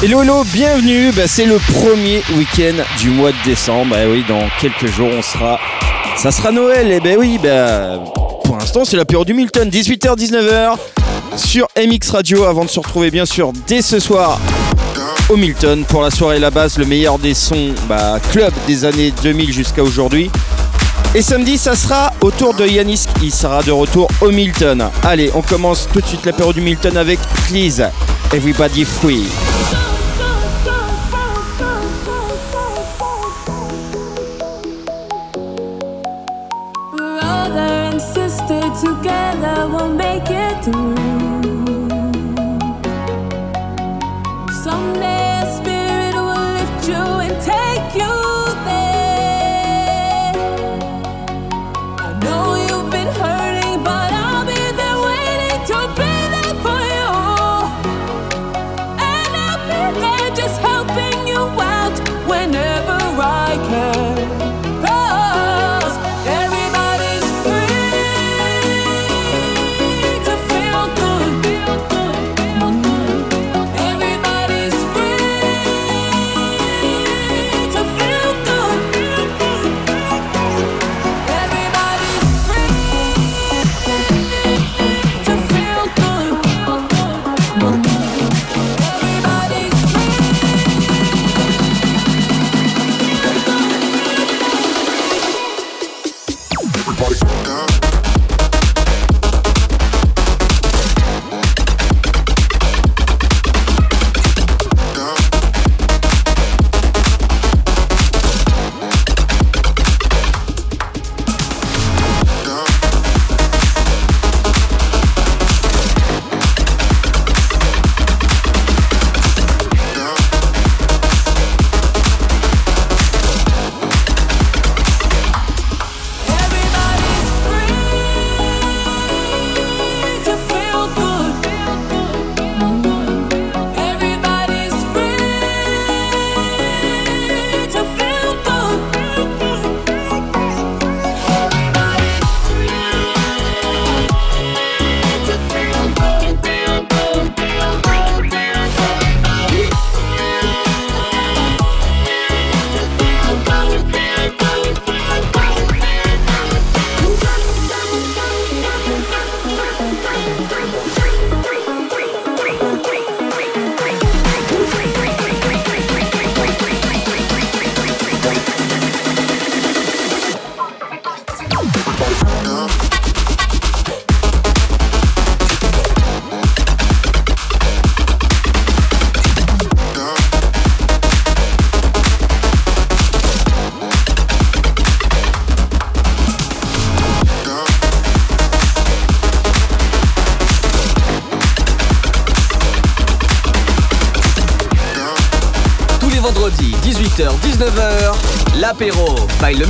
Hello, hello, bienvenue. Bah, c'est le premier week-end du mois de décembre. Bah oui, dans quelques jours, on sera. Ça sera Noël. Et ben oui, bah, pour l'instant, c'est l'apéro du Milton, 18h-19h sur MX Radio. Avant de se retrouver, bien sûr, dès ce soir au Milton pour la soirée La Base, le meilleur des sons bah, club des années 2000 jusqu'à aujourd'hui. Et samedi, ça sera au tour de Yanis qui sera de retour au Milton. Allez, on commence tout de suite l'apéro du Milton avec Please Everybody Free.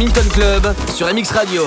Milton Club sur MX Radio.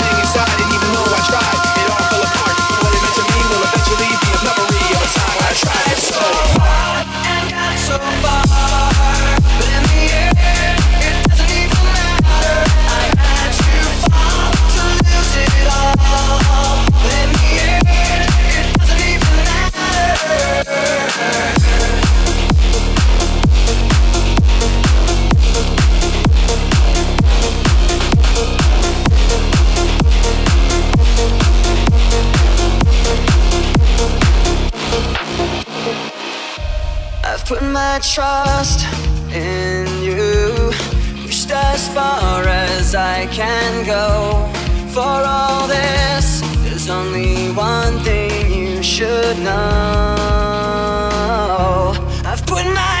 so far my trust in you. Pushed as far as I can go. For all this, there's only one thing you should know. I've put my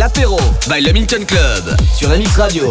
l'apéro by le Minton Club sur MX Radio.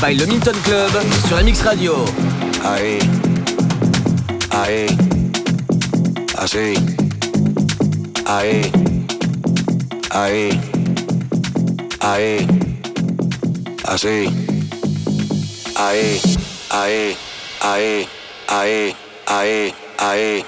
by le Milton Club sur la Mix Radio. Ahí, ahí.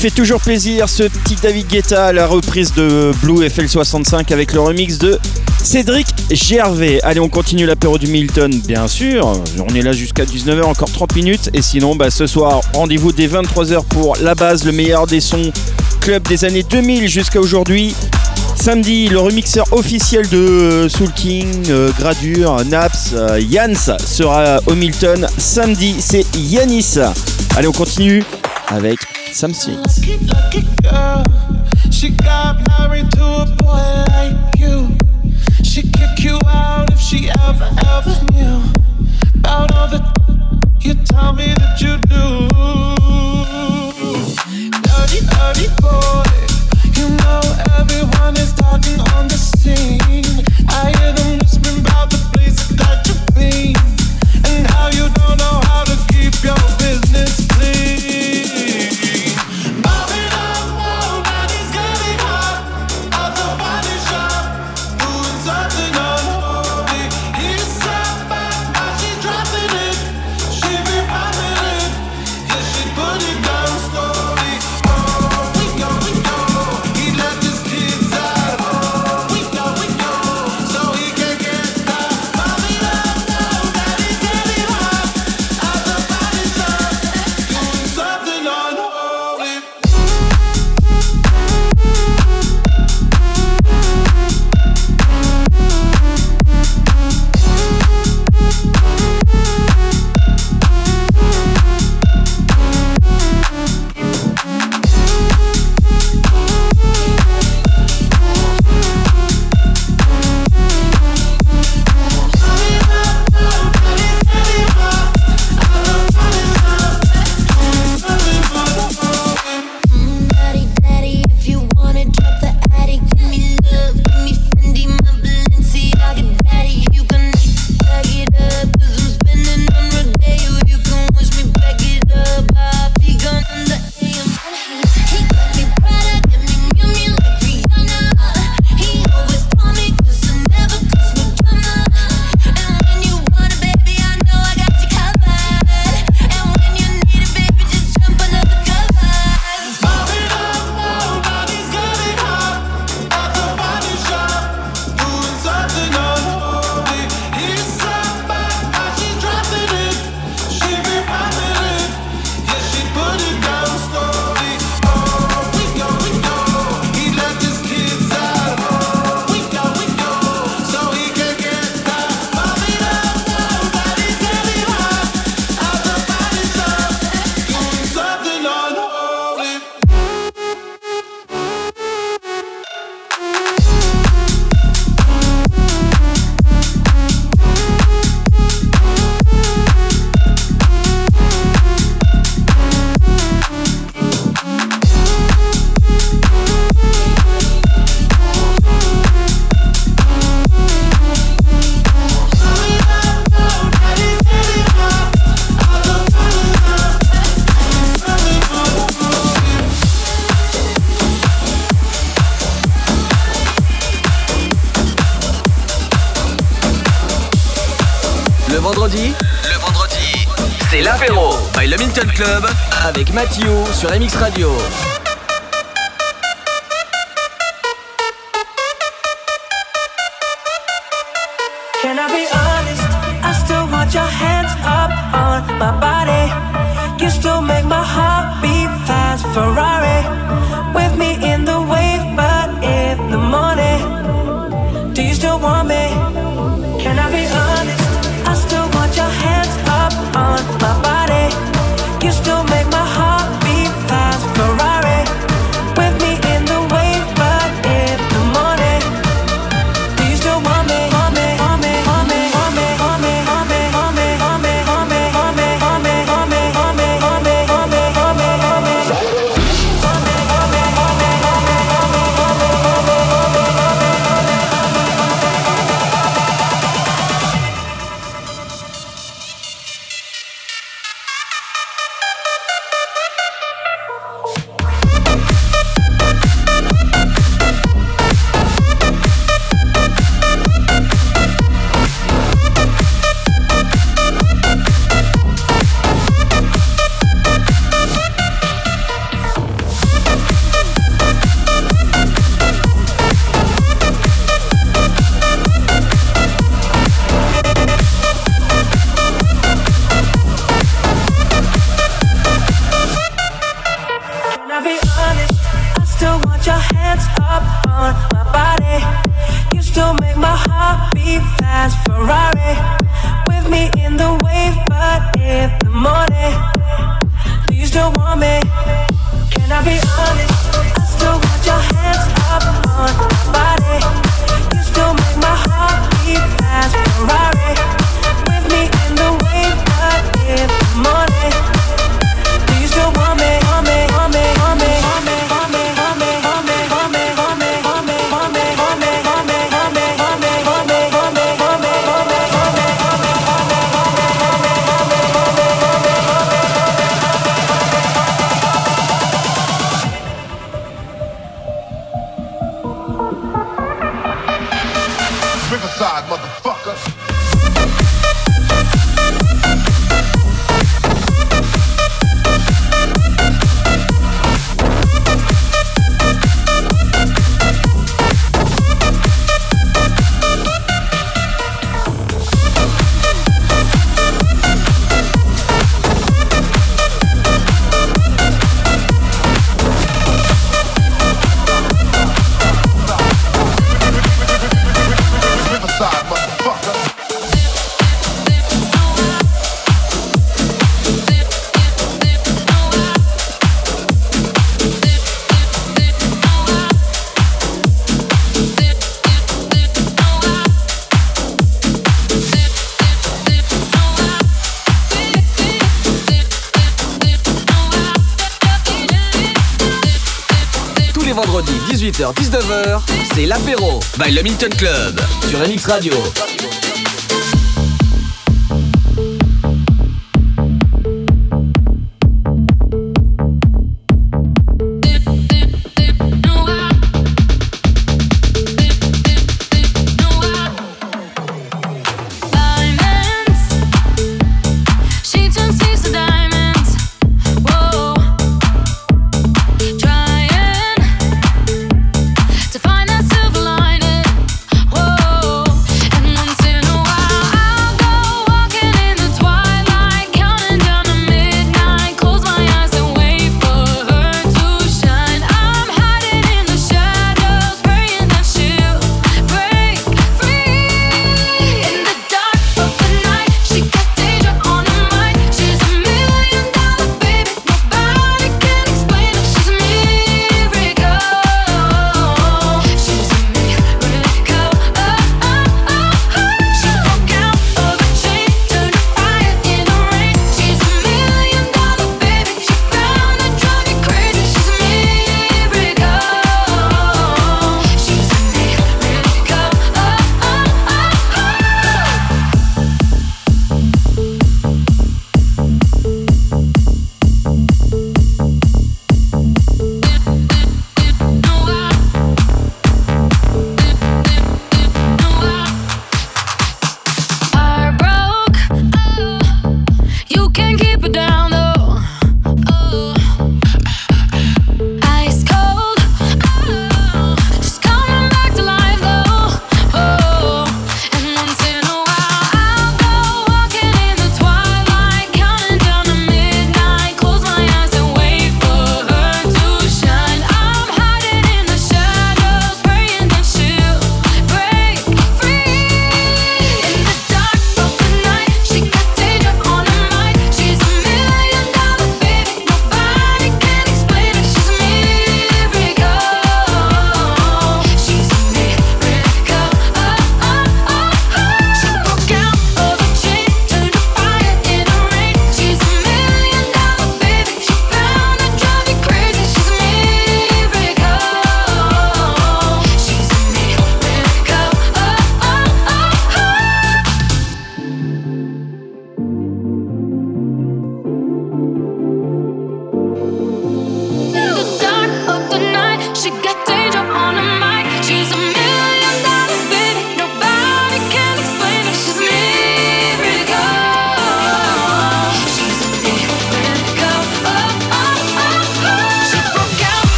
Fait toujours plaisir ce petit David Guetta à la reprise de Blue FL65 avec le remix de Cédric Gervais. Allez, on continue l'apéro du Milton, bien sûr. On est là jusqu'à 19h, encore 30 minutes. Et sinon, bah, ce soir, rendez-vous dès 23h pour la base, le meilleur des sons club des années 2000 jusqu'à aujourd'hui. Samedi, le remixeur officiel de Soul King, euh, Gradure, Naps, euh, Yans sera au Milton. Samedi, c'est Yanis. Allez, on continue avec Sam sur MX Radio. 19h, c'est l'apéro by le Milton Club sur MX Radio.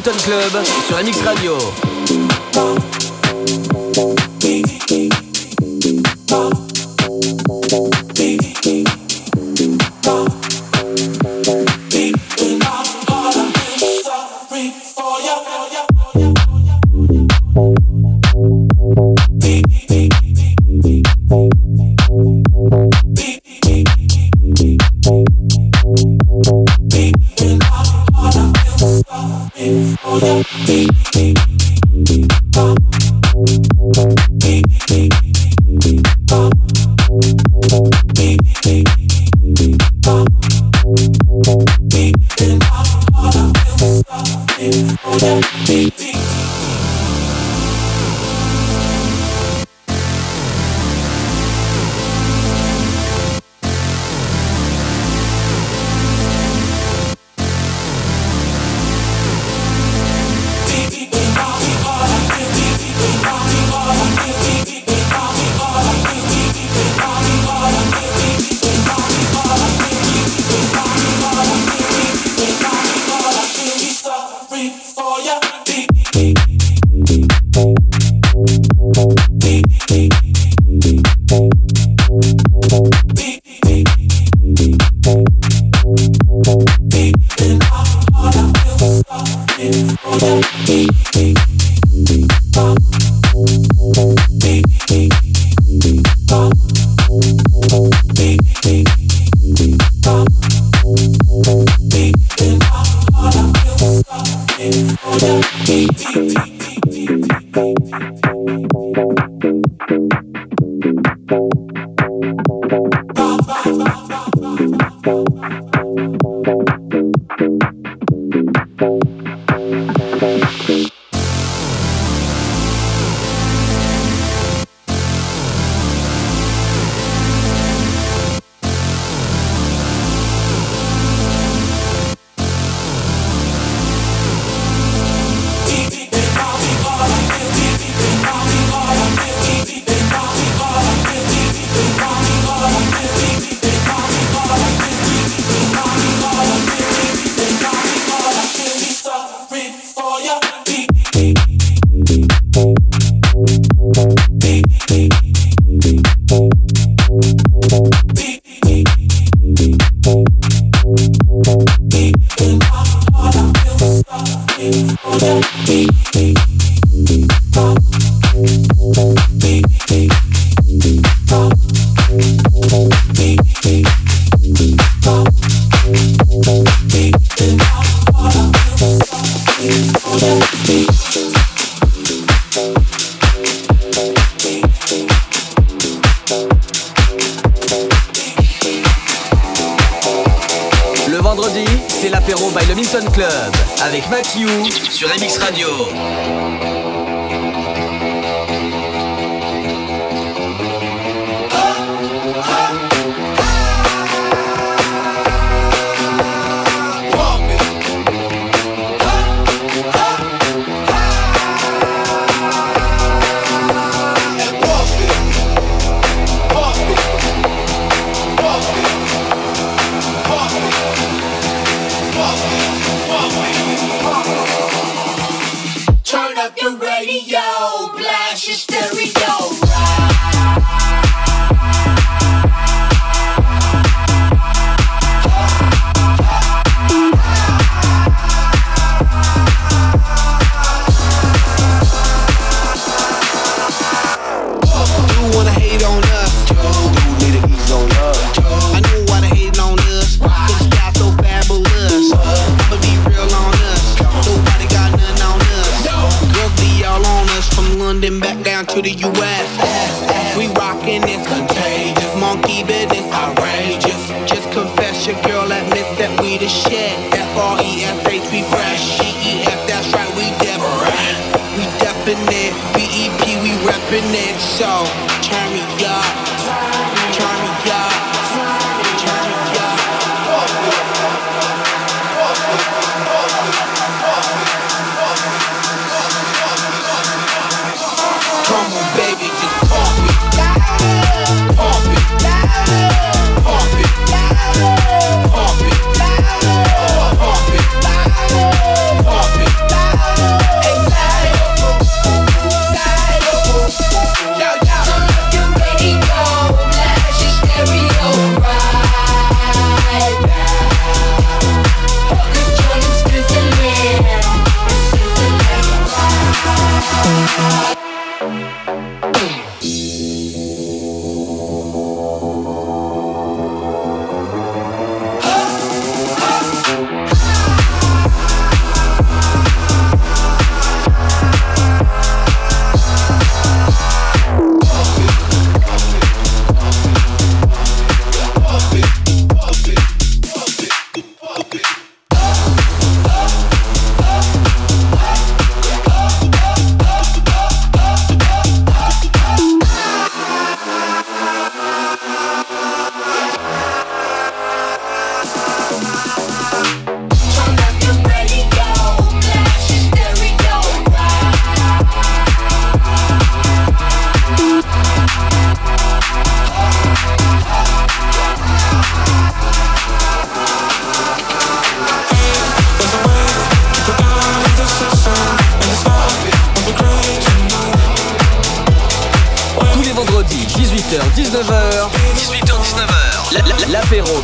By le Minton Club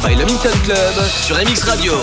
By le Milton Club sur MX Radio.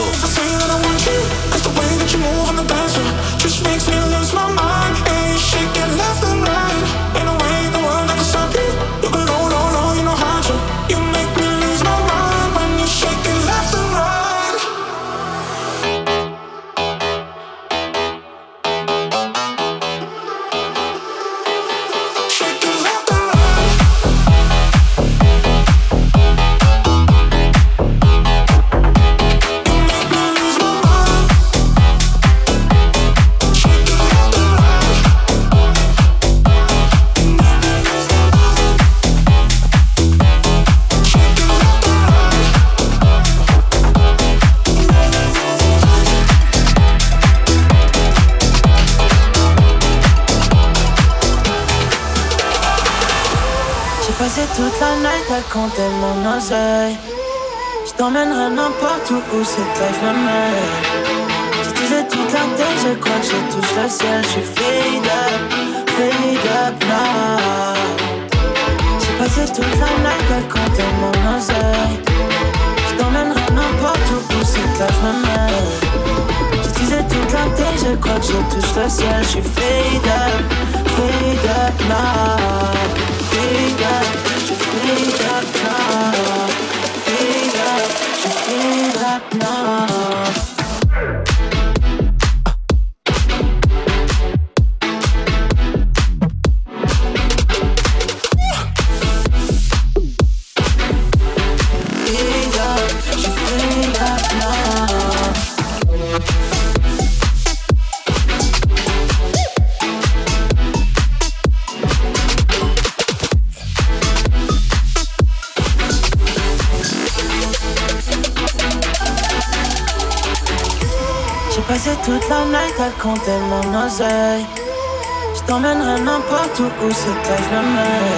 Hoe ze kijkt naar mij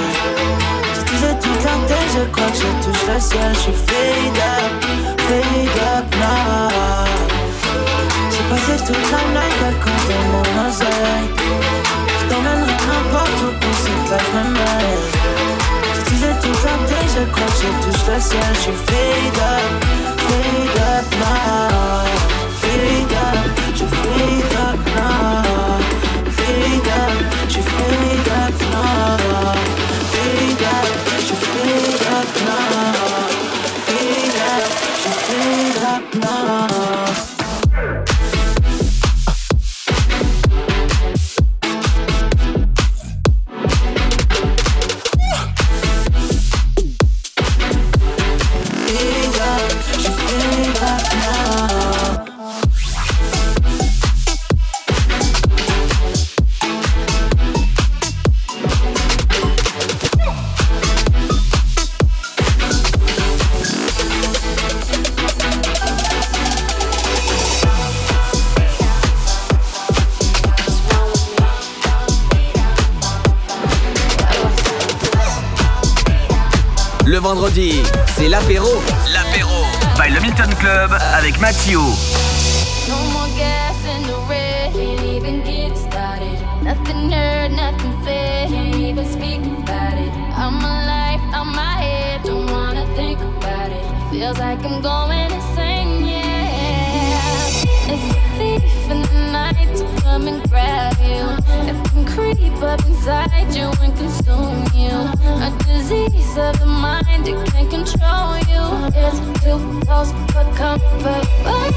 vendredi, c'est l'apéro. L'apéro by le Milton Club avec Mathieu. No more gas in the red, can't even get started. Nothing heard, nothing said, can't even speak about it. I'm alive, I'm my head, don't wanna think about it. Feels like I'm going insane. thief in the night to come and grab you. and can creep up inside you and consume you. A disease of the mind, that can control you. It's too close for comfort. But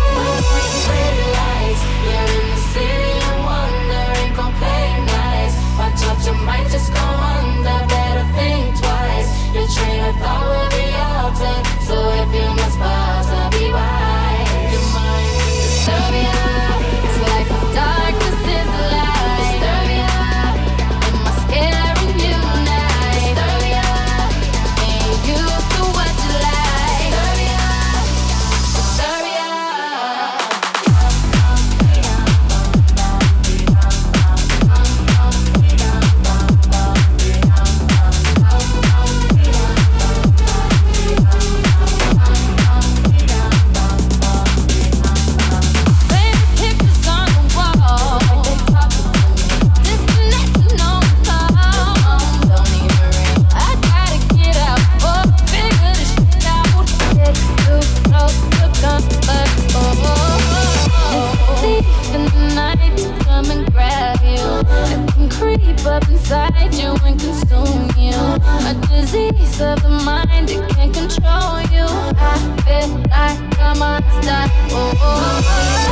pretty lights, you're in the city and wondering, go play nice. Watch out, you might just go under. Better think twice. Your train of thought will be altered. So if you must buy. oh. oh, oh, oh.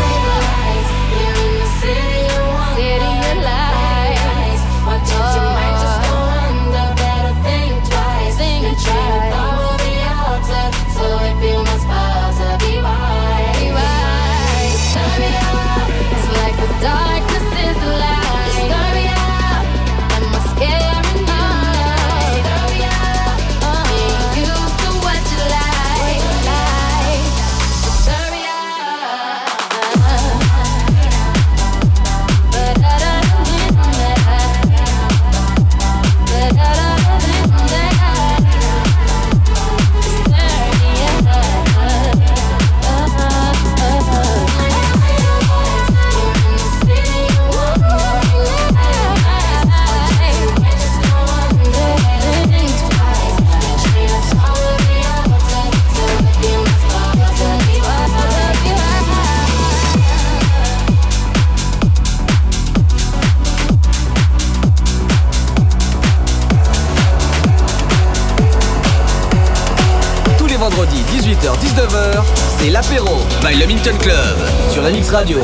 l'apéro by le Club sur la Radio.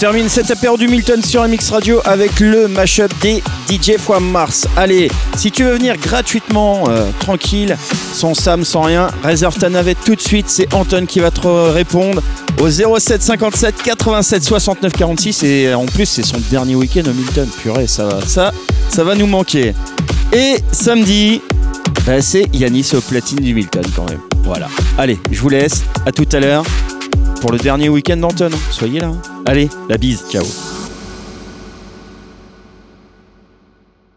Termine cet apéro du Milton sur MX Radio avec le mashup des DJ fois Mars. Allez, si tu veux venir gratuitement, euh, tranquille, sans Sam, sans rien, réserve ta navette tout de suite. C'est Anton qui va te répondre au 07 57 87 69 46. Et en plus, c'est son dernier week-end au Milton. Purée, ça va, ça, va nous manquer. Et samedi, bah, c'est Yanis au platine du Milton quand même. Voilà. Allez, je vous laisse. À tout à l'heure pour le dernier week-end d'Anton. Soyez là. Allez, la bise. Ciao.